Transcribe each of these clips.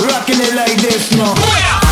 Rocking it like this now.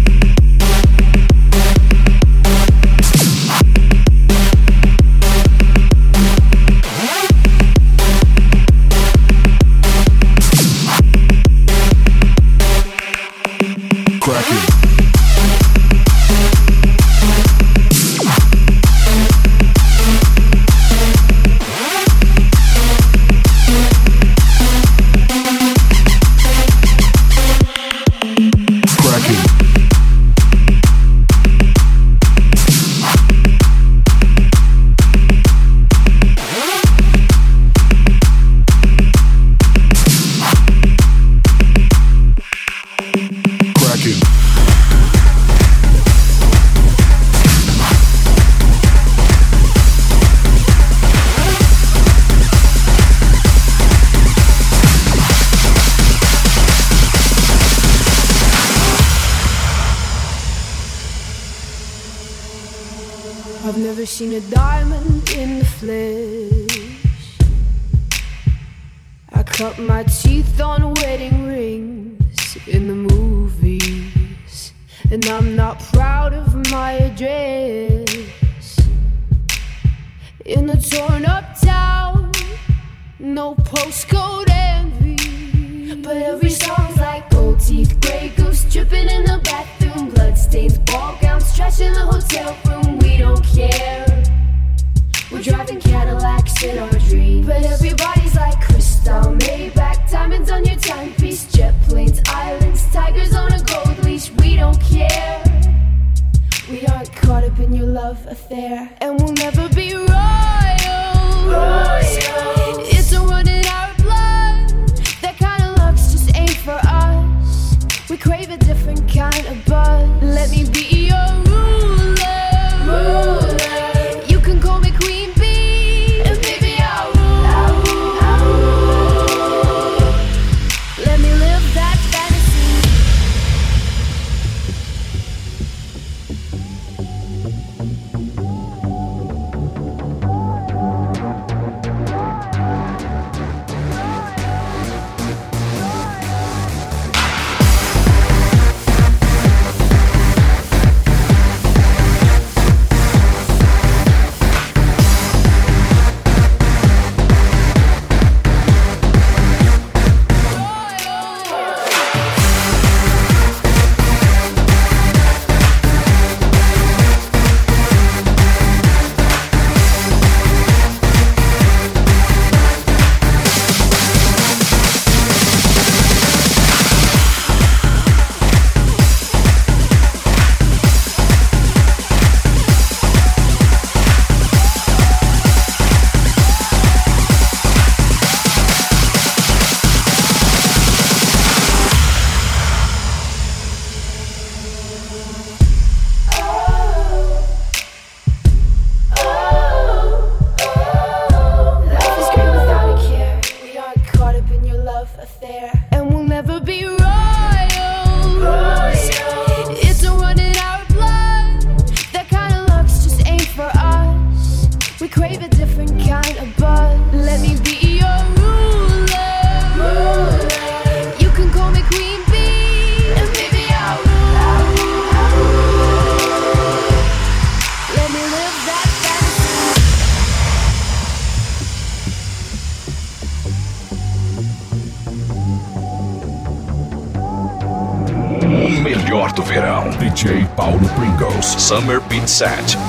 Set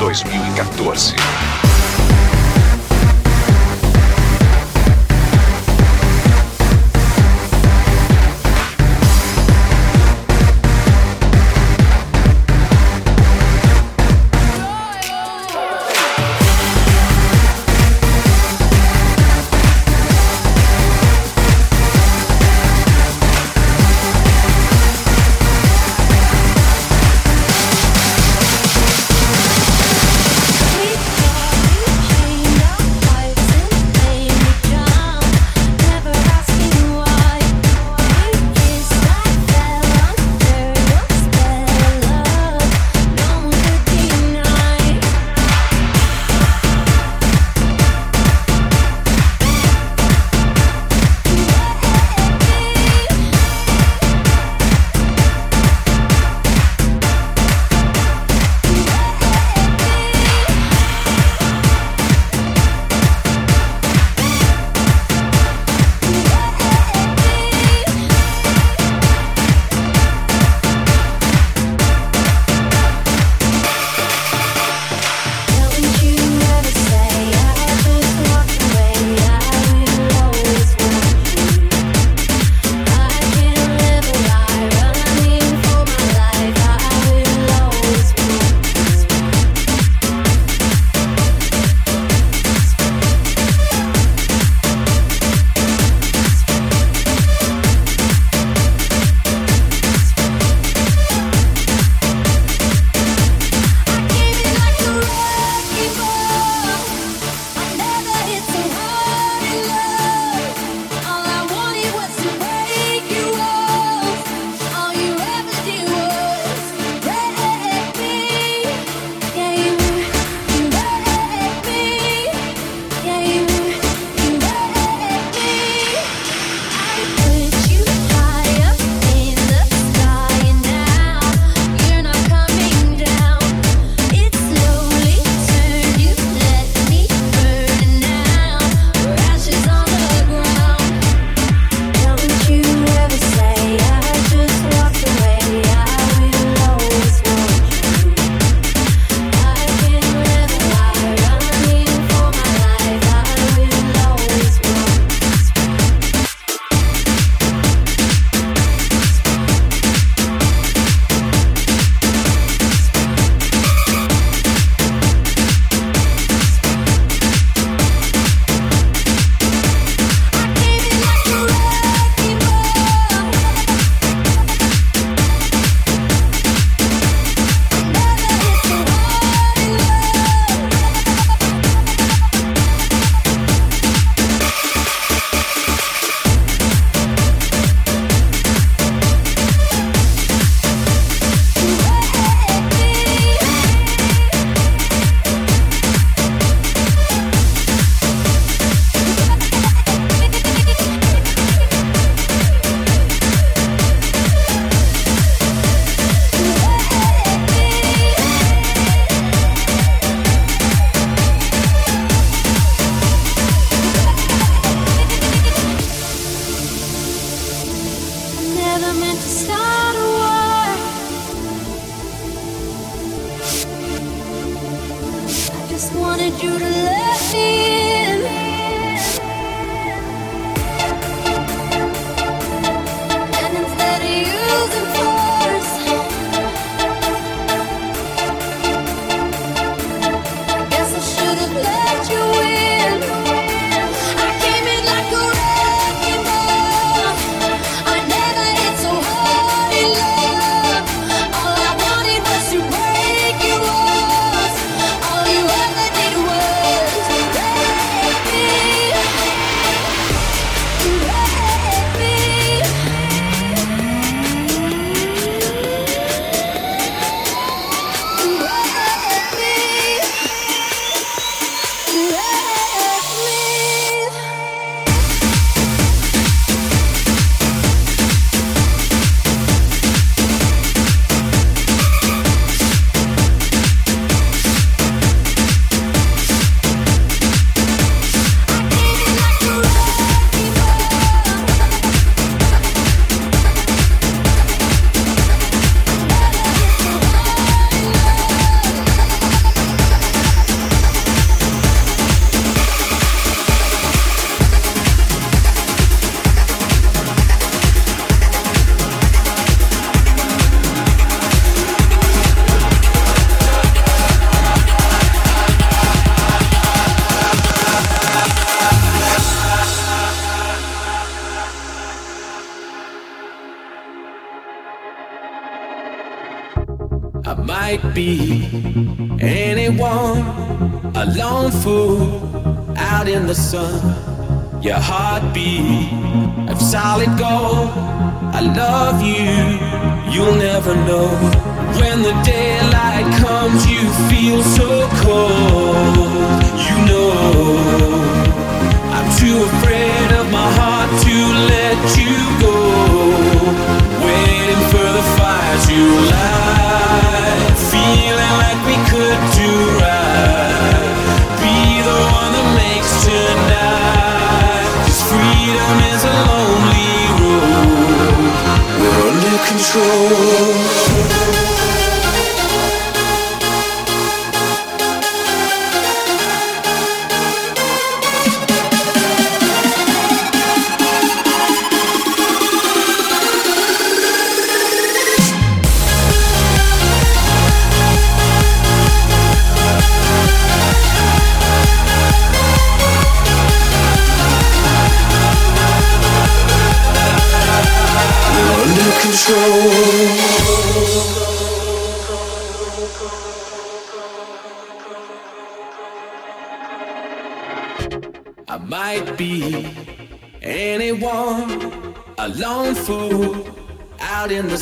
wanted you to let me. never know.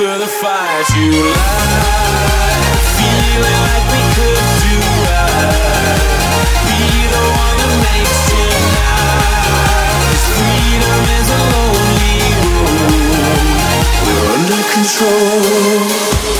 for the fight you love. control.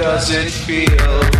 does it feel?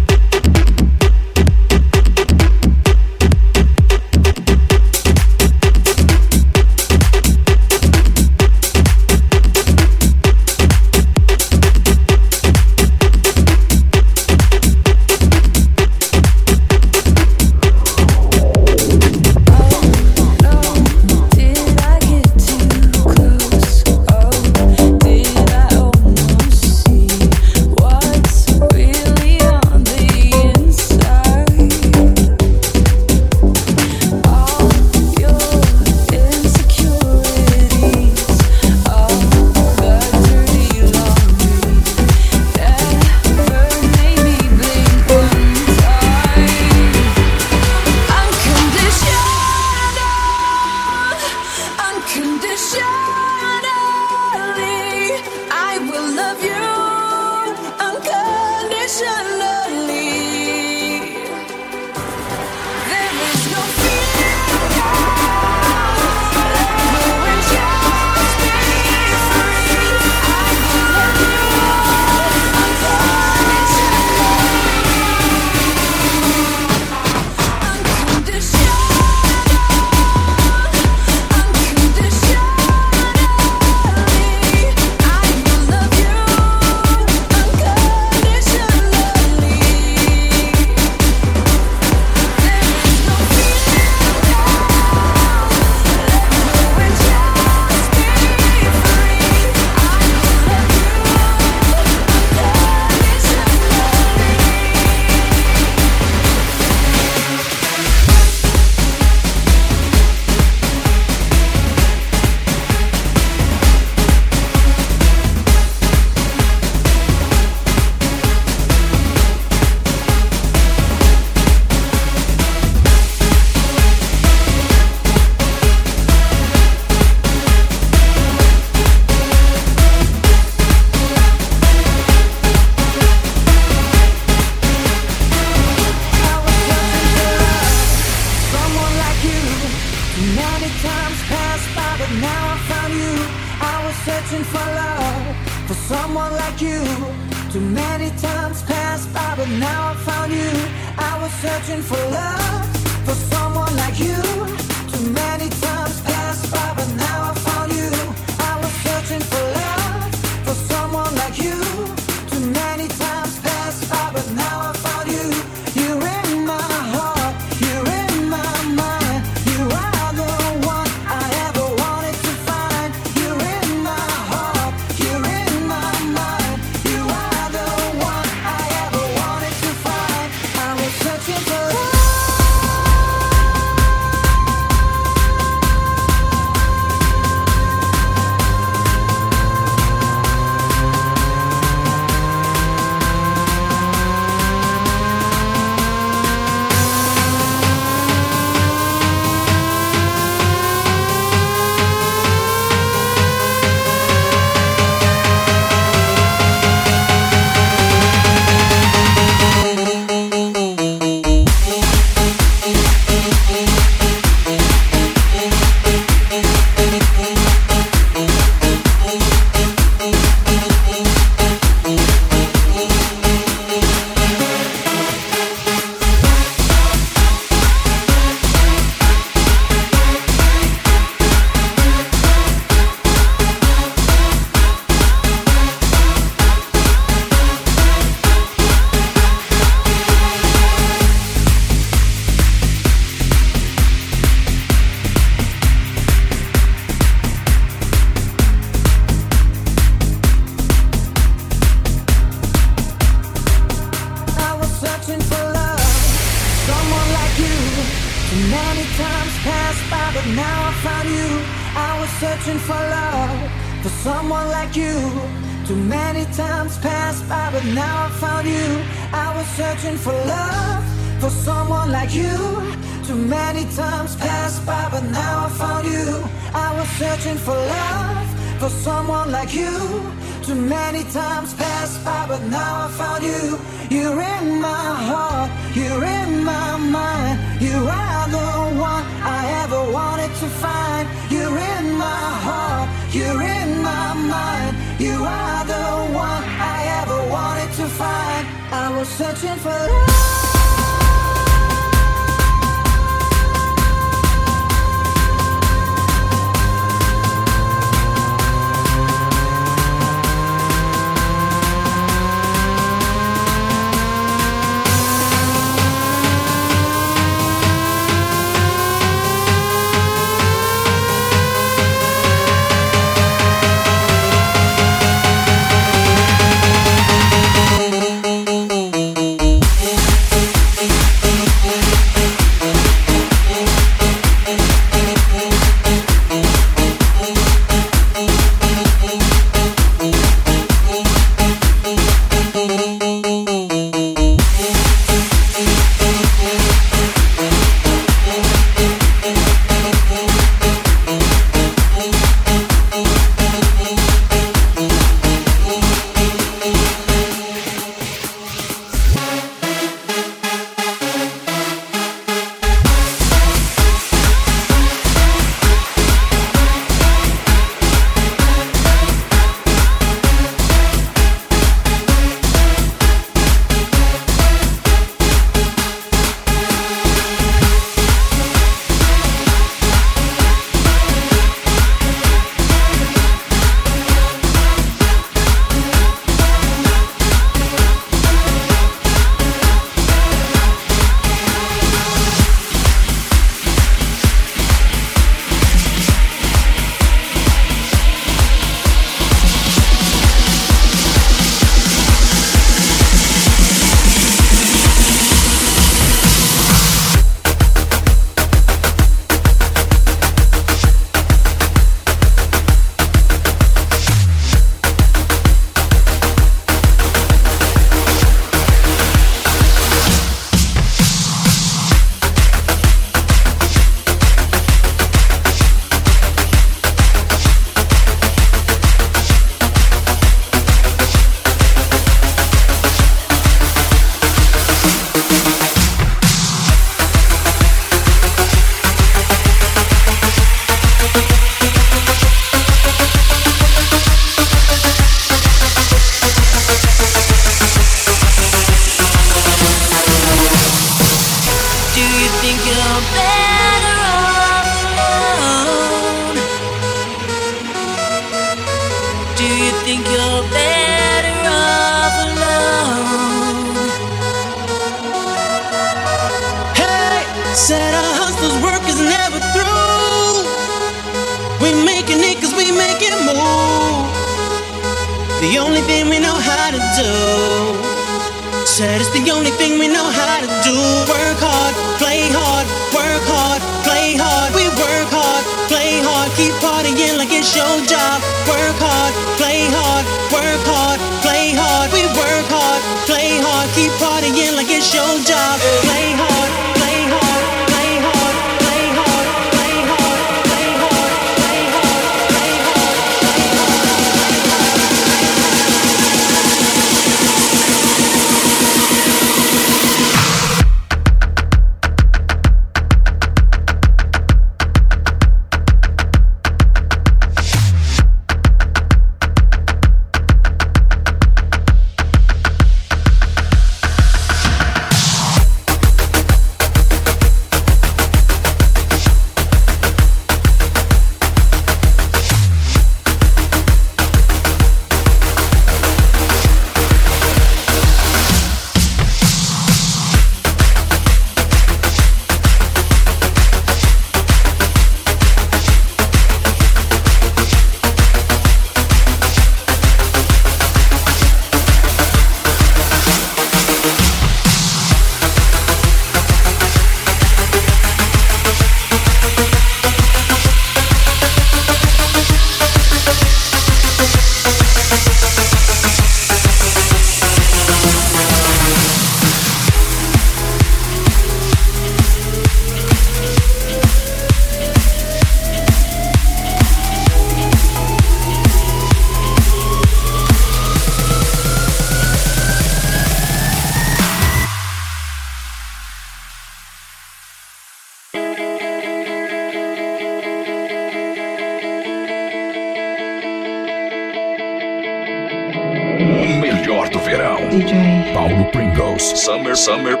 summer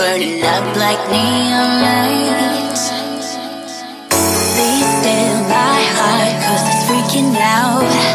burning up like neon lights. Please dim my heart, cause it's freaking out.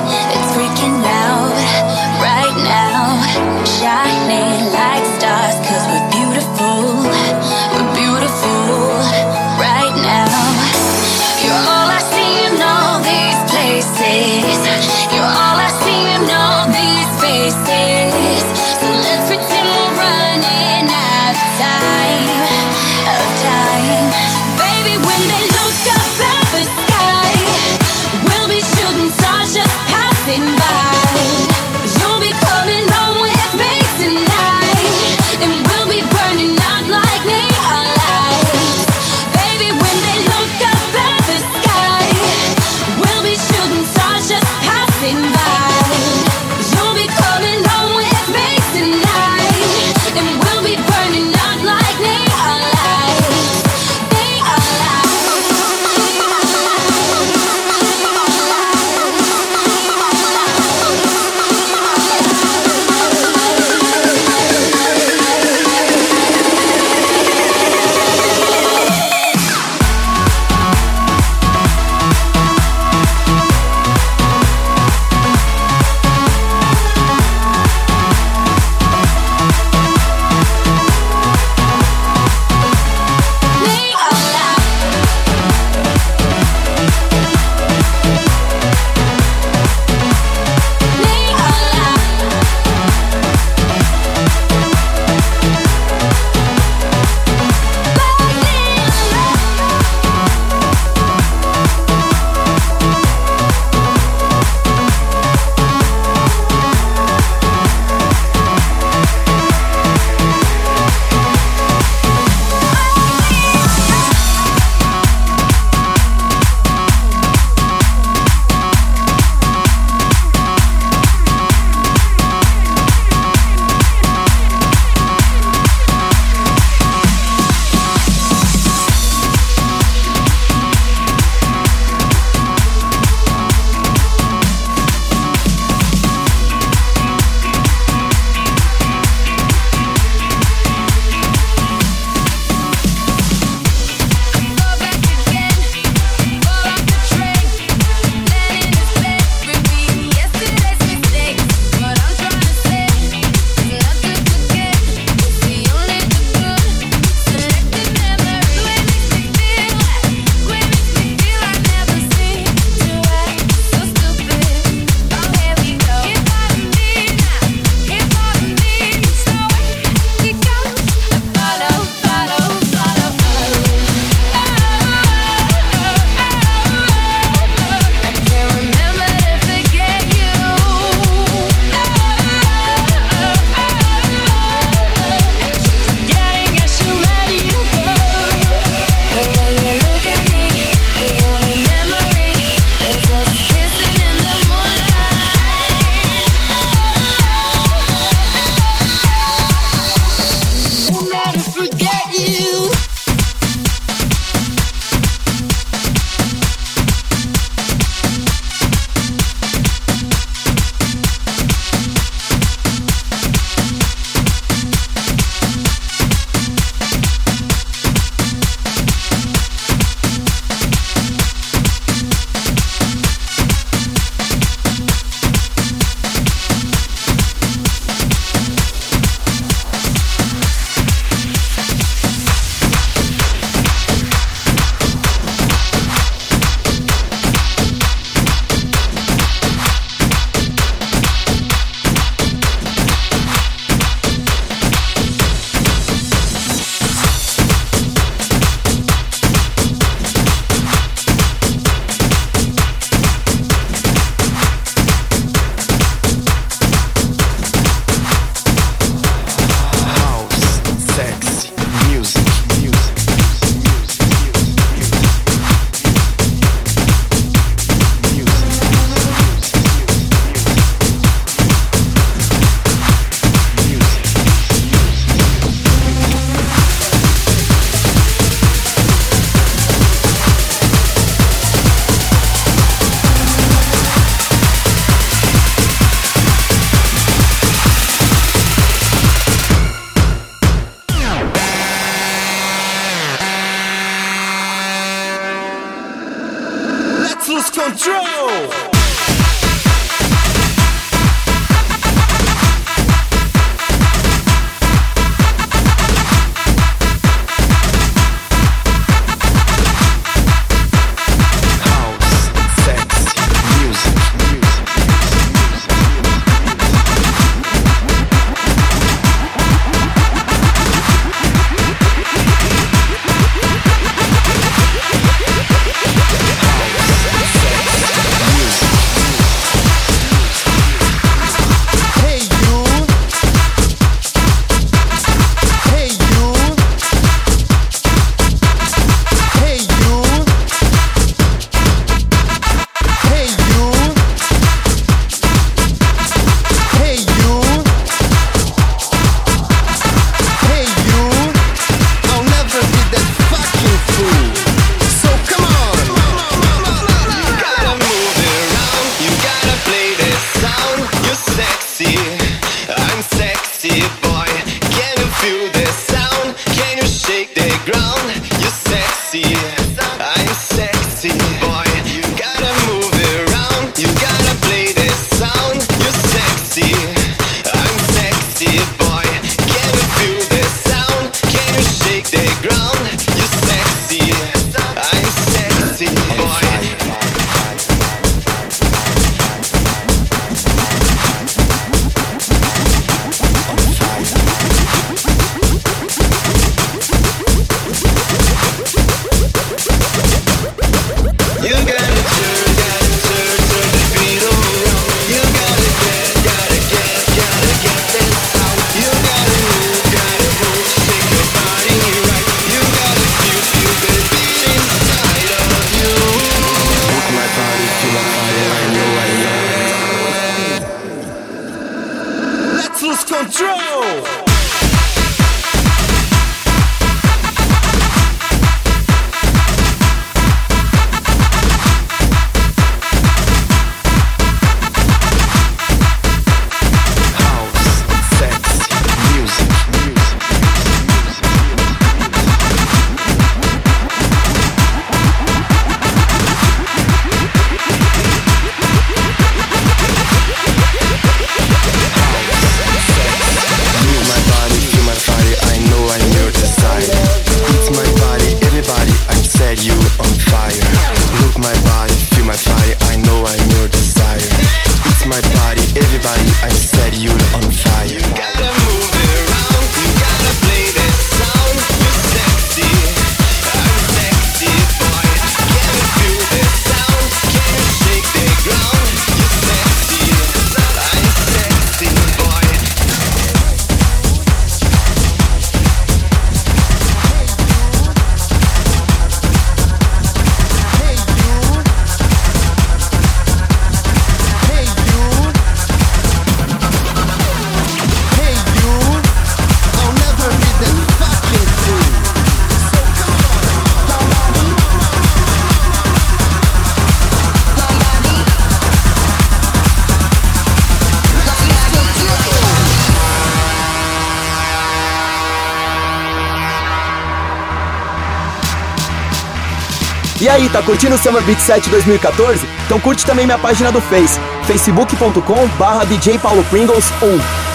Curtindo o Summer Beat 7 2014? Então curte também minha página do Face, facebook.com barra DJ Paulo Pringles 1.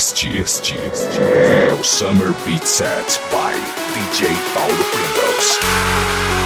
Este, este, este é o Summer Beat Set by DJ Paulo Pringles.